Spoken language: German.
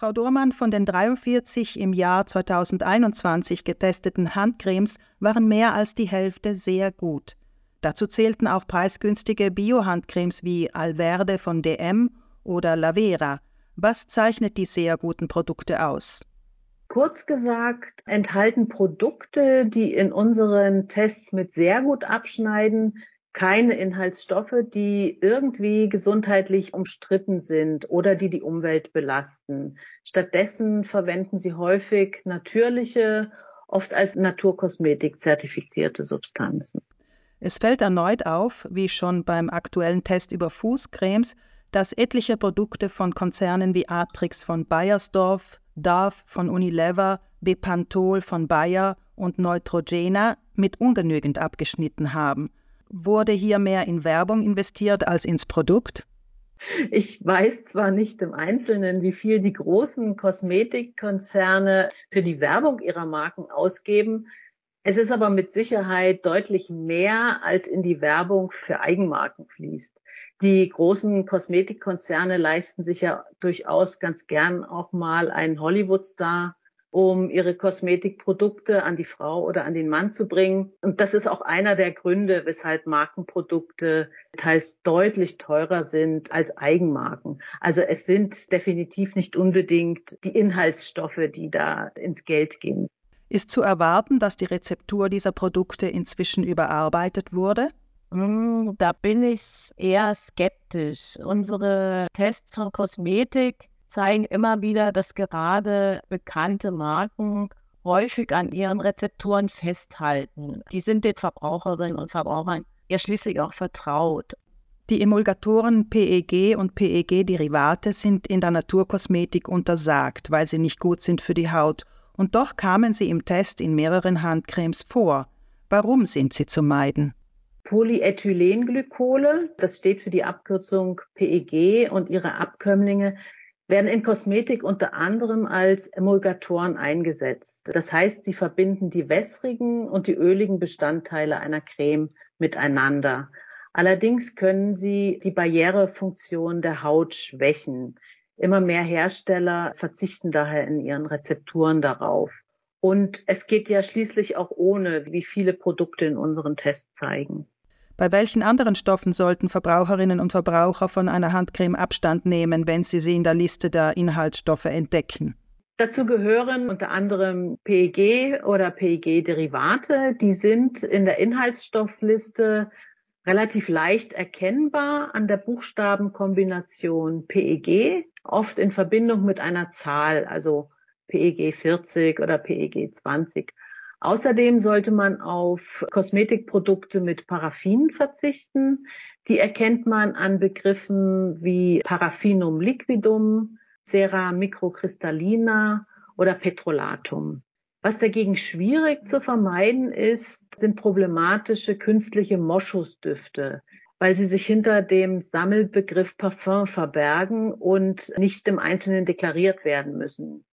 Frau Dormann, von den 43 im Jahr 2021 getesteten Handcremes waren mehr als die Hälfte sehr gut. Dazu zählten auch preisgünstige Bio-Handcremes wie Alverde von DM oder Lavera. Was zeichnet die sehr guten Produkte aus? Kurz gesagt, enthalten Produkte, die in unseren Tests mit sehr gut abschneiden, keine Inhaltsstoffe, die irgendwie gesundheitlich umstritten sind oder die die Umwelt belasten. Stattdessen verwenden sie häufig natürliche, oft als Naturkosmetik zertifizierte Substanzen. Es fällt erneut auf, wie schon beim aktuellen Test über Fußcremes, dass etliche Produkte von Konzernen wie Atrix von Bayersdorf, Dove von Unilever, Bepantol von Bayer und Neutrogena mit ungenügend abgeschnitten haben. Wurde hier mehr in Werbung investiert als ins Produkt? Ich weiß zwar nicht im Einzelnen, wie viel die großen Kosmetikkonzerne für die Werbung ihrer Marken ausgeben. Es ist aber mit Sicherheit deutlich mehr, als in die Werbung für Eigenmarken fließt. Die großen Kosmetikkonzerne leisten sich ja durchaus ganz gern auch mal einen Hollywood-Star um ihre Kosmetikprodukte an die Frau oder an den Mann zu bringen. Und das ist auch einer der Gründe, weshalb Markenprodukte teils deutlich teurer sind als Eigenmarken. Also es sind definitiv nicht unbedingt die Inhaltsstoffe, die da ins Geld gehen. Ist zu erwarten, dass die Rezeptur dieser Produkte inzwischen überarbeitet wurde? Hm, da bin ich eher skeptisch. Unsere Tests von Kosmetik zeigen immer wieder, dass gerade bekannte Marken häufig an ihren Rezepturen festhalten. Die sind den Verbraucherinnen und Verbrauchern ja schließlich auch vertraut. Die Emulgatoren PEG und PEG-Derivate sind in der Naturkosmetik untersagt, weil sie nicht gut sind für die Haut. Und doch kamen sie im Test in mehreren Handcremes vor. Warum sind sie zu meiden? Polyethylenglykole, das steht für die Abkürzung PEG und ihre Abkömmlinge, werden in Kosmetik unter anderem als Emulgatoren eingesetzt. Das heißt, sie verbinden die wässrigen und die öligen Bestandteile einer Creme miteinander. Allerdings können sie die Barrierefunktion der Haut schwächen. Immer mehr Hersteller verzichten daher in ihren Rezepturen darauf. Und es geht ja schließlich auch ohne, wie viele Produkte in unseren Tests zeigen. Bei welchen anderen Stoffen sollten Verbraucherinnen und Verbraucher von einer Handcreme Abstand nehmen, wenn sie sie in der Liste der Inhaltsstoffe entdecken? Dazu gehören unter anderem PEG oder PEG-Derivate. Die sind in der Inhaltsstoffliste relativ leicht erkennbar an der Buchstabenkombination PEG, oft in Verbindung mit einer Zahl, also PEG 40 oder PEG 20. Außerdem sollte man auf Kosmetikprodukte mit Paraffin verzichten. Die erkennt man an Begriffen wie Paraffinum liquidum, Cera microcristallina oder Petrolatum. Was dagegen schwierig zu vermeiden ist, sind problematische künstliche Moschusdüfte, weil sie sich hinter dem Sammelbegriff Parfum verbergen und nicht im Einzelnen deklariert werden müssen.